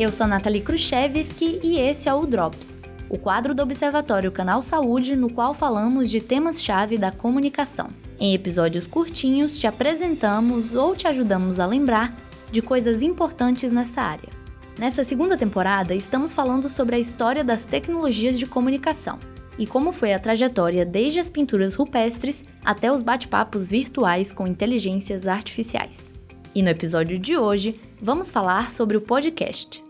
Eu sou Nathalie Khrushchevsky e esse é o Drops, o quadro do Observatório Canal Saúde no qual falamos de temas-chave da comunicação. Em episódios curtinhos, te apresentamos ou te ajudamos a lembrar de coisas importantes nessa área. Nessa segunda temporada, estamos falando sobre a história das tecnologias de comunicação e como foi a trajetória desde as pinturas rupestres até os bate-papos virtuais com inteligências artificiais. E no episódio de hoje, vamos falar sobre o podcast.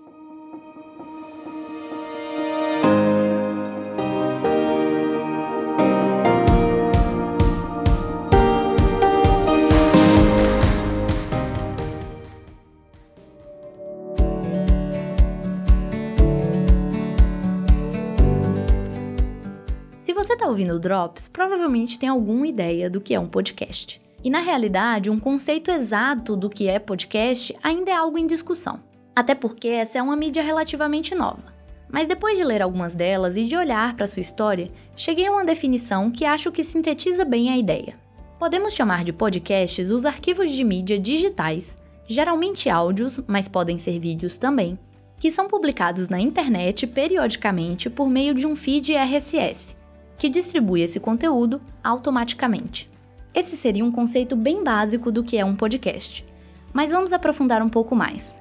Ouvindo o Drops, provavelmente tem alguma ideia do que é um podcast. E na realidade, um conceito exato do que é podcast ainda é algo em discussão. Até porque essa é uma mídia relativamente nova. Mas depois de ler algumas delas e de olhar para sua história, cheguei a uma definição que acho que sintetiza bem a ideia. Podemos chamar de podcasts os arquivos de mídia digitais, geralmente áudios, mas podem ser vídeos também, que são publicados na internet periodicamente por meio de um feed RSS, que distribui esse conteúdo automaticamente. Esse seria um conceito bem básico do que é um podcast. Mas vamos aprofundar um pouco mais.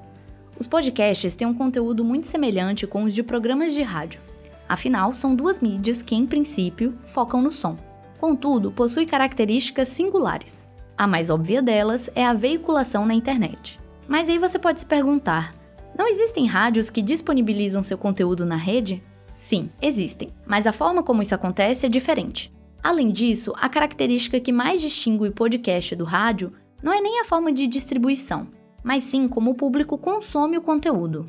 Os podcasts têm um conteúdo muito semelhante com os de programas de rádio. Afinal, são duas mídias que, em princípio, focam no som. Contudo, possuem características singulares. A mais óbvia delas é a veiculação na internet. Mas aí você pode se perguntar: não existem rádios que disponibilizam seu conteúdo na rede? Sim, existem, mas a forma como isso acontece é diferente. Além disso, a característica que mais distingue o podcast do rádio não é nem a forma de distribuição, mas sim como o público consome o conteúdo.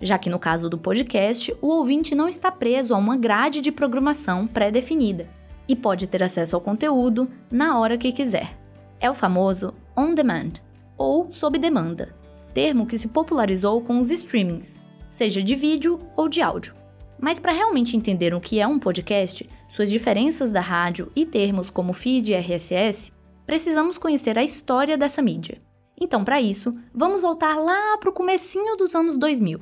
Já que no caso do podcast, o ouvinte não está preso a uma grade de programação pré-definida e pode ter acesso ao conteúdo na hora que quiser. É o famoso on demand ou sob demanda, termo que se popularizou com os streamings, seja de vídeo ou de áudio. Mas para realmente entender o que é um podcast, suas diferenças da rádio e termos como feed e RSS, precisamos conhecer a história dessa mídia. Então, para isso, vamos voltar lá para o comecinho dos anos 2000.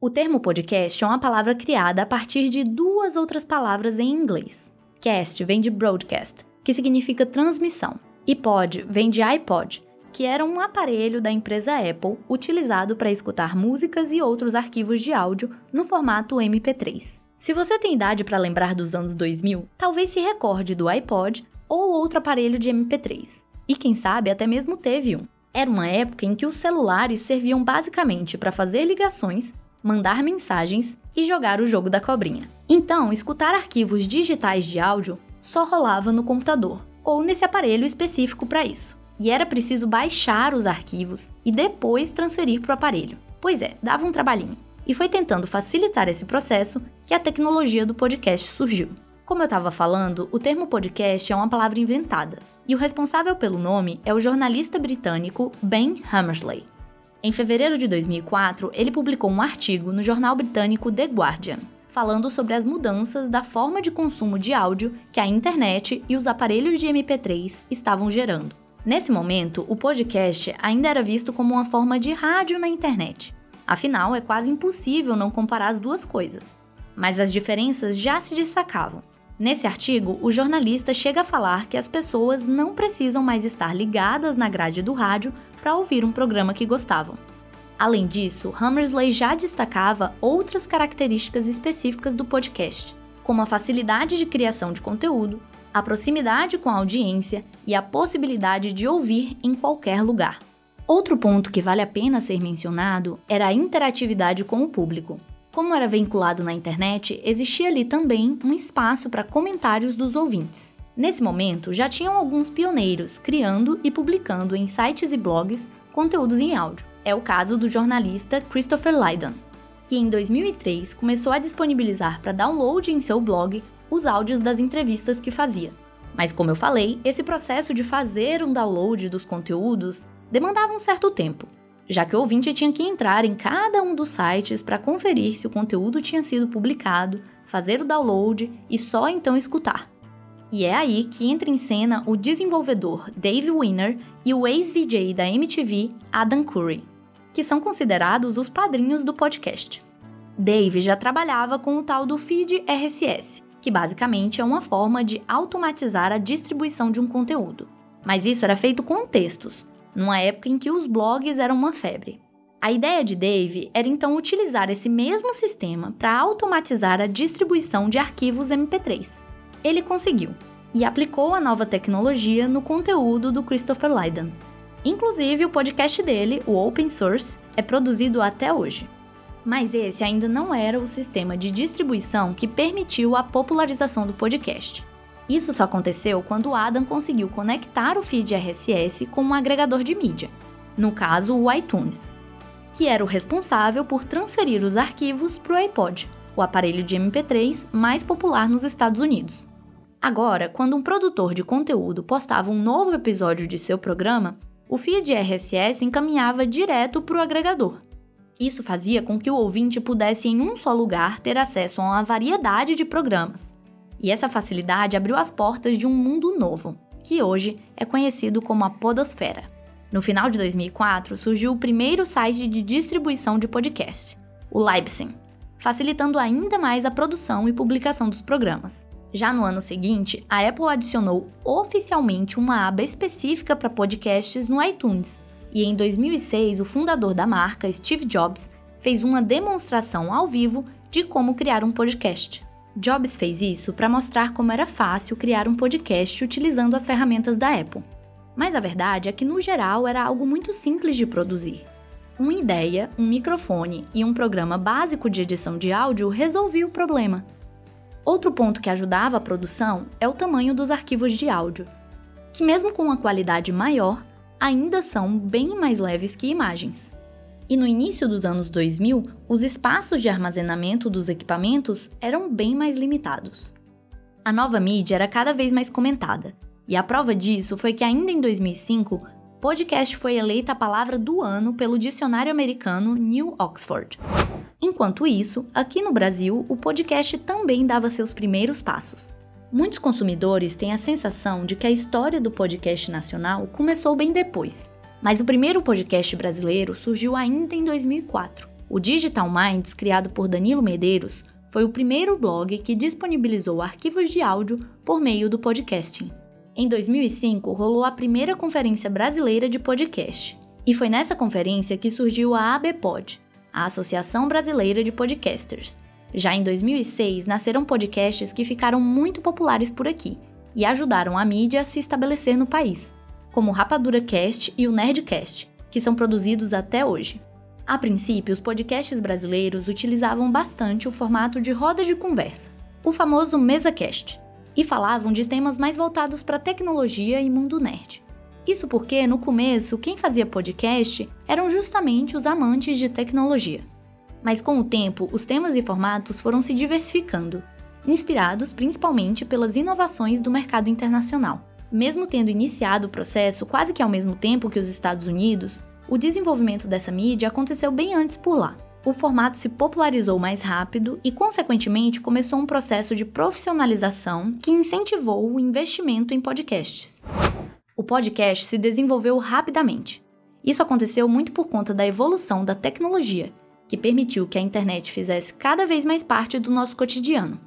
O termo podcast é uma palavra criada a partir de duas outras palavras em inglês. Cast vem de broadcast, que significa transmissão, e pod vem de iPod, que era um aparelho da empresa Apple utilizado para escutar músicas e outros arquivos de áudio no formato MP3. Se você tem idade para lembrar dos anos 2000, talvez se recorde do iPod ou outro aparelho de MP3. E quem sabe até mesmo teve um. Era uma época em que os celulares serviam basicamente para fazer ligações, mandar mensagens e jogar o jogo da cobrinha. Então, escutar arquivos digitais de áudio só rolava no computador ou nesse aparelho específico para isso e era preciso baixar os arquivos e depois transferir para o aparelho. Pois é, dava um trabalhinho. E foi tentando facilitar esse processo que a tecnologia do podcast surgiu. Como eu estava falando, o termo podcast é uma palavra inventada, e o responsável pelo nome é o jornalista britânico Ben Hammersley. Em fevereiro de 2004, ele publicou um artigo no jornal britânico The Guardian, falando sobre as mudanças da forma de consumo de áudio que a internet e os aparelhos de MP3 estavam gerando. Nesse momento, o podcast ainda era visto como uma forma de rádio na internet. Afinal, é quase impossível não comparar as duas coisas. Mas as diferenças já se destacavam. Nesse artigo, o jornalista chega a falar que as pessoas não precisam mais estar ligadas na grade do rádio para ouvir um programa que gostavam. Além disso, Hammersley já destacava outras características específicas do podcast, como a facilidade de criação de conteúdo, a proximidade com a audiência e a possibilidade de ouvir em qualquer lugar. Outro ponto que vale a pena ser mencionado era a interatividade com o público. Como era vinculado na internet, existia ali também um espaço para comentários dos ouvintes. Nesse momento, já tinham alguns pioneiros criando e publicando em sites e blogs conteúdos em áudio. É o caso do jornalista Christopher Lydon, que em 2003 começou a disponibilizar para download em seu blog os áudios das entrevistas que fazia. Mas como eu falei, esse processo de fazer um download dos conteúdos demandava um certo tempo, já que o ouvinte tinha que entrar em cada um dos sites para conferir se o conteúdo tinha sido publicado, fazer o download e só então escutar. E é aí que entra em cena o desenvolvedor Dave Winner e o ex-VJ da MTV, Adam Curry. que são considerados os padrinhos do podcast. Dave já trabalhava com o tal do feed RSS, que basicamente é uma forma de automatizar a distribuição de um conteúdo. Mas isso era feito com textos, numa época em que os blogs eram uma febre. A ideia de Dave era então utilizar esse mesmo sistema para automatizar a distribuição de arquivos MP3. Ele conseguiu e aplicou a nova tecnologia no conteúdo do Christopher Lydon. Inclusive, o podcast dele, o Open Source, é produzido até hoje. Mas esse ainda não era o sistema de distribuição que permitiu a popularização do podcast. Isso só aconteceu quando Adam conseguiu conectar o feed RSS com um agregador de mídia, no caso o iTunes, que era o responsável por transferir os arquivos para o iPod, o aparelho de MP3 mais popular nos Estados Unidos. Agora, quando um produtor de conteúdo postava um novo episódio de seu programa, o feed RSS encaminhava direto para o agregador. Isso fazia com que o ouvinte pudesse, em um só lugar, ter acesso a uma variedade de programas. E essa facilidade abriu as portas de um mundo novo, que hoje é conhecido como a Podosfera. No final de 2004, surgiu o primeiro site de distribuição de podcast, o Libsyn, facilitando ainda mais a produção e publicação dos programas. Já no ano seguinte, a Apple adicionou oficialmente uma aba específica para podcasts no iTunes. E em 2006, o fundador da marca, Steve Jobs, fez uma demonstração ao vivo de como criar um podcast. Jobs fez isso para mostrar como era fácil criar um podcast utilizando as ferramentas da Apple. Mas a verdade é que, no geral, era algo muito simples de produzir. Uma ideia, um microfone e um programa básico de edição de áudio resolvia o problema. Outro ponto que ajudava a produção é o tamanho dos arquivos de áudio, que, mesmo com uma qualidade maior, ainda são bem mais leves que imagens. E no início dos anos 2000, os espaços de armazenamento dos equipamentos eram bem mais limitados. A nova mídia era cada vez mais comentada, e a prova disso foi que, ainda em 2005, podcast foi eleita a palavra do ano pelo dicionário americano New Oxford. Enquanto isso, aqui no Brasil, o podcast também dava seus primeiros passos. Muitos consumidores têm a sensação de que a história do podcast nacional começou bem depois, mas o primeiro podcast brasileiro surgiu ainda em 2004. O Digital Minds, criado por Danilo Medeiros, foi o primeiro blog que disponibilizou arquivos de áudio por meio do podcasting. Em 2005, rolou a primeira conferência brasileira de podcast, e foi nessa conferência que surgiu a ABPod, a Associação Brasileira de Podcasters. Já em 2006, nasceram podcasts que ficaram muito populares por aqui e ajudaram a mídia a se estabelecer no país, como o Rapadura Cast e o Nerdcast, que são produzidos até hoje. A princípio, os podcasts brasileiros utilizavam bastante o formato de roda de conversa, o famoso MesaCast, e falavam de temas mais voltados para tecnologia e mundo nerd. Isso porque, no começo, quem fazia podcast eram justamente os amantes de tecnologia. Mas com o tempo, os temas e formatos foram se diversificando, inspirados principalmente pelas inovações do mercado internacional. Mesmo tendo iniciado o processo quase que ao mesmo tempo que os Estados Unidos, o desenvolvimento dessa mídia aconteceu bem antes por lá. O formato se popularizou mais rápido e, consequentemente, começou um processo de profissionalização que incentivou o investimento em podcasts o podcast se desenvolveu rapidamente. Isso aconteceu muito por conta da evolução da tecnologia, que permitiu que a internet fizesse cada vez mais parte do nosso cotidiano,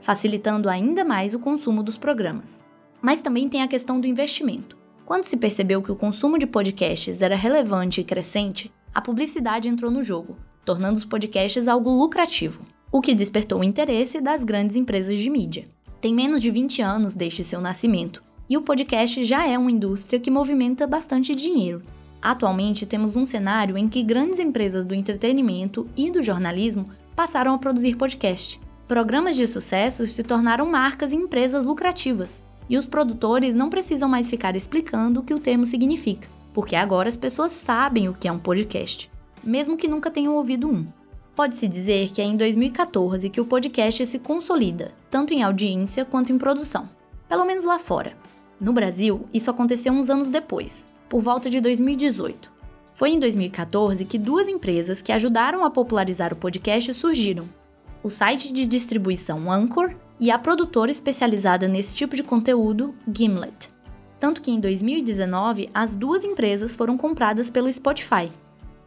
facilitando ainda mais o consumo dos programas. Mas também tem a questão do investimento. Quando se percebeu que o consumo de podcasts era relevante e crescente, a publicidade entrou no jogo, tornando os podcasts algo lucrativo, o que despertou o interesse das grandes empresas de mídia. Tem menos de 20 anos desde seu nascimento, e o podcast já é uma indústria que movimenta bastante dinheiro. Atualmente temos um cenário em que grandes empresas do entretenimento e do jornalismo passaram a produzir podcast. Programas de sucesso se tornaram marcas e empresas lucrativas, e os produtores não precisam mais ficar explicando o que o termo significa, porque agora as pessoas sabem o que é um podcast, mesmo que nunca tenham ouvido um. Pode-se dizer que é em 2014 que o podcast se consolida, tanto em audiência quanto em produção, pelo menos lá fora. No Brasil, isso aconteceu uns anos depois, por volta de 2018. Foi em 2014 que duas empresas que ajudaram a popularizar o podcast surgiram: o site de distribuição Anchor e a produtora especializada nesse tipo de conteúdo, Gimlet. Tanto que em 2019 as duas empresas foram compradas pelo Spotify.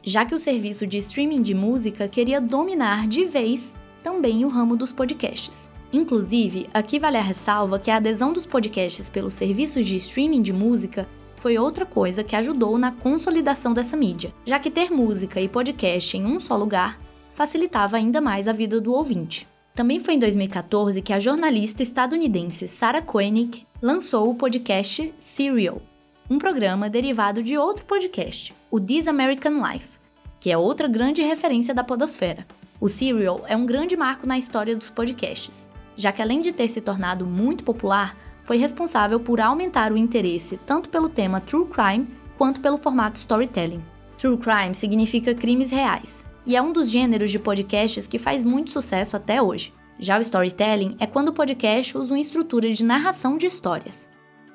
já que o serviço de streaming de música queria dominar de vez também o ramo dos podcasts. Inclusive, aqui vale a ressalva que a adesão dos podcasts pelos serviços de streaming de música foi outra coisa que ajudou na consolidação dessa mídia, já que ter música e podcast em um só lugar facilitava ainda mais a vida do ouvinte. Também foi em 2014 que a jornalista estadunidense Sarah Koenig lançou o podcast Serial, um programa derivado de outro podcast, o This American Life, que é outra grande referência da podosfera. O Serial é um grande marco na história dos podcasts, já que além de ter se tornado muito popular, foi responsável por aumentar o interesse tanto pelo tema true crime quanto pelo formato storytelling. True crime significa crimes reais, e é um dos gêneros de podcasts que faz muito sucesso até hoje. Já o storytelling é quando o podcast usa uma estrutura de narração de histórias,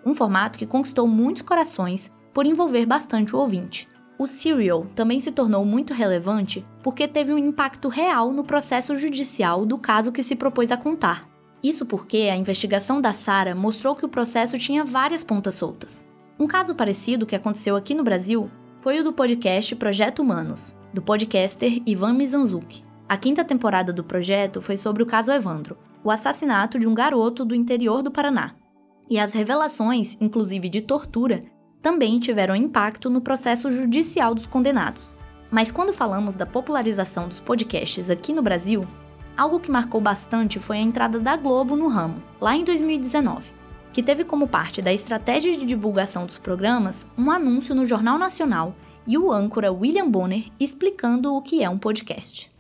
um formato que conquistou muitos corações por envolver bastante o ouvinte. O Serial também se tornou muito relevante porque teve um impacto real no processo judicial do caso que se propôs a contar. Isso porque a investigação da Sara mostrou que o processo tinha várias pontas soltas. Um caso parecido que aconteceu aqui no Brasil foi o do podcast Projeto Humanos, do podcaster Ivan Mizanzuki. A quinta temporada do projeto foi sobre o caso Evandro, o assassinato de um garoto do interior do Paraná. E as revelações, inclusive de tortura, também tiveram impacto no processo judicial dos condenados. Mas quando falamos da popularização dos podcasts aqui no Brasil, algo que marcou bastante foi a entrada da Globo no ramo, lá em 2019, que teve como parte da estratégia de divulgação dos programas um anúncio no Jornal Nacional e o âncora William Bonner explicando o que é um podcast.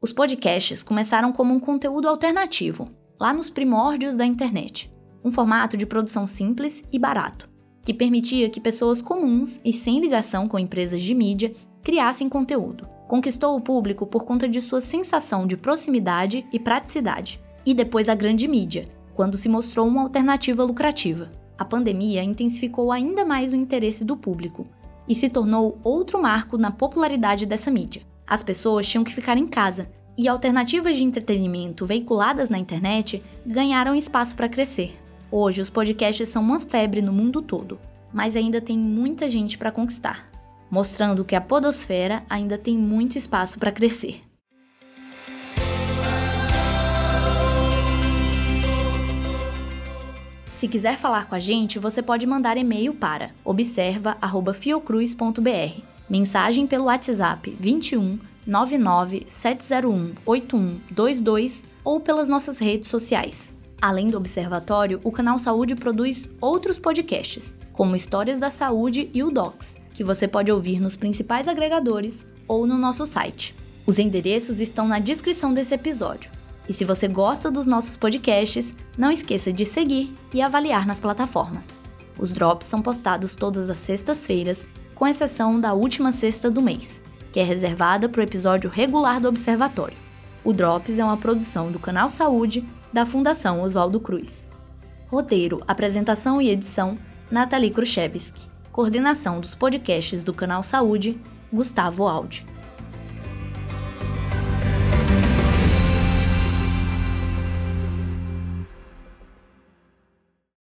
Os podcasts começaram como um conteúdo alternativo, lá nos primórdios da internet, um formato de produção simples e barato, que permitia que pessoas comuns e sem ligação com empresas de mídia criassem conteúdo. Conquistou o público por conta de sua sensação de proximidade e praticidade, e depois a grande mídia, quando se mostrou uma alternativa lucrativa. A pandemia intensificou ainda mais o interesse do público, e se tornou outro marco na popularidade dessa mídia. As pessoas tinham que ficar em casa, e alternativas de entretenimento veiculadas na internet ganharam espaço para crescer. Hoje, os podcasts são uma febre no mundo todo, mas ainda tem muita gente para conquistar, mostrando que a podosfera ainda tem muito espaço para crescer. Se quiser falar com a gente, você pode mandar e-mail para observa@fiocruz.br. Mensagem pelo WhatsApp 21 99 701 8122 ou pelas nossas redes sociais. Além do Observatório, o canal Saúde produz outros podcasts, como Histórias da Saúde e o Docs, que você pode ouvir nos principais agregadores ou no nosso site. Os endereços estão na descrição desse episódio. E se você gosta dos nossos podcasts, não esqueça de seguir e avaliar nas plataformas. Os drops são postados todas as sextas-feiras, com exceção da última sexta do mês, que é reservada para o episódio regular do Observatório. O Drops é uma produção do Canal Saúde da Fundação Oswaldo Cruz. Roteiro, apresentação e edição: Nathalie Khrushchevsky. Coordenação dos podcasts do Canal Saúde: Gustavo Aldi.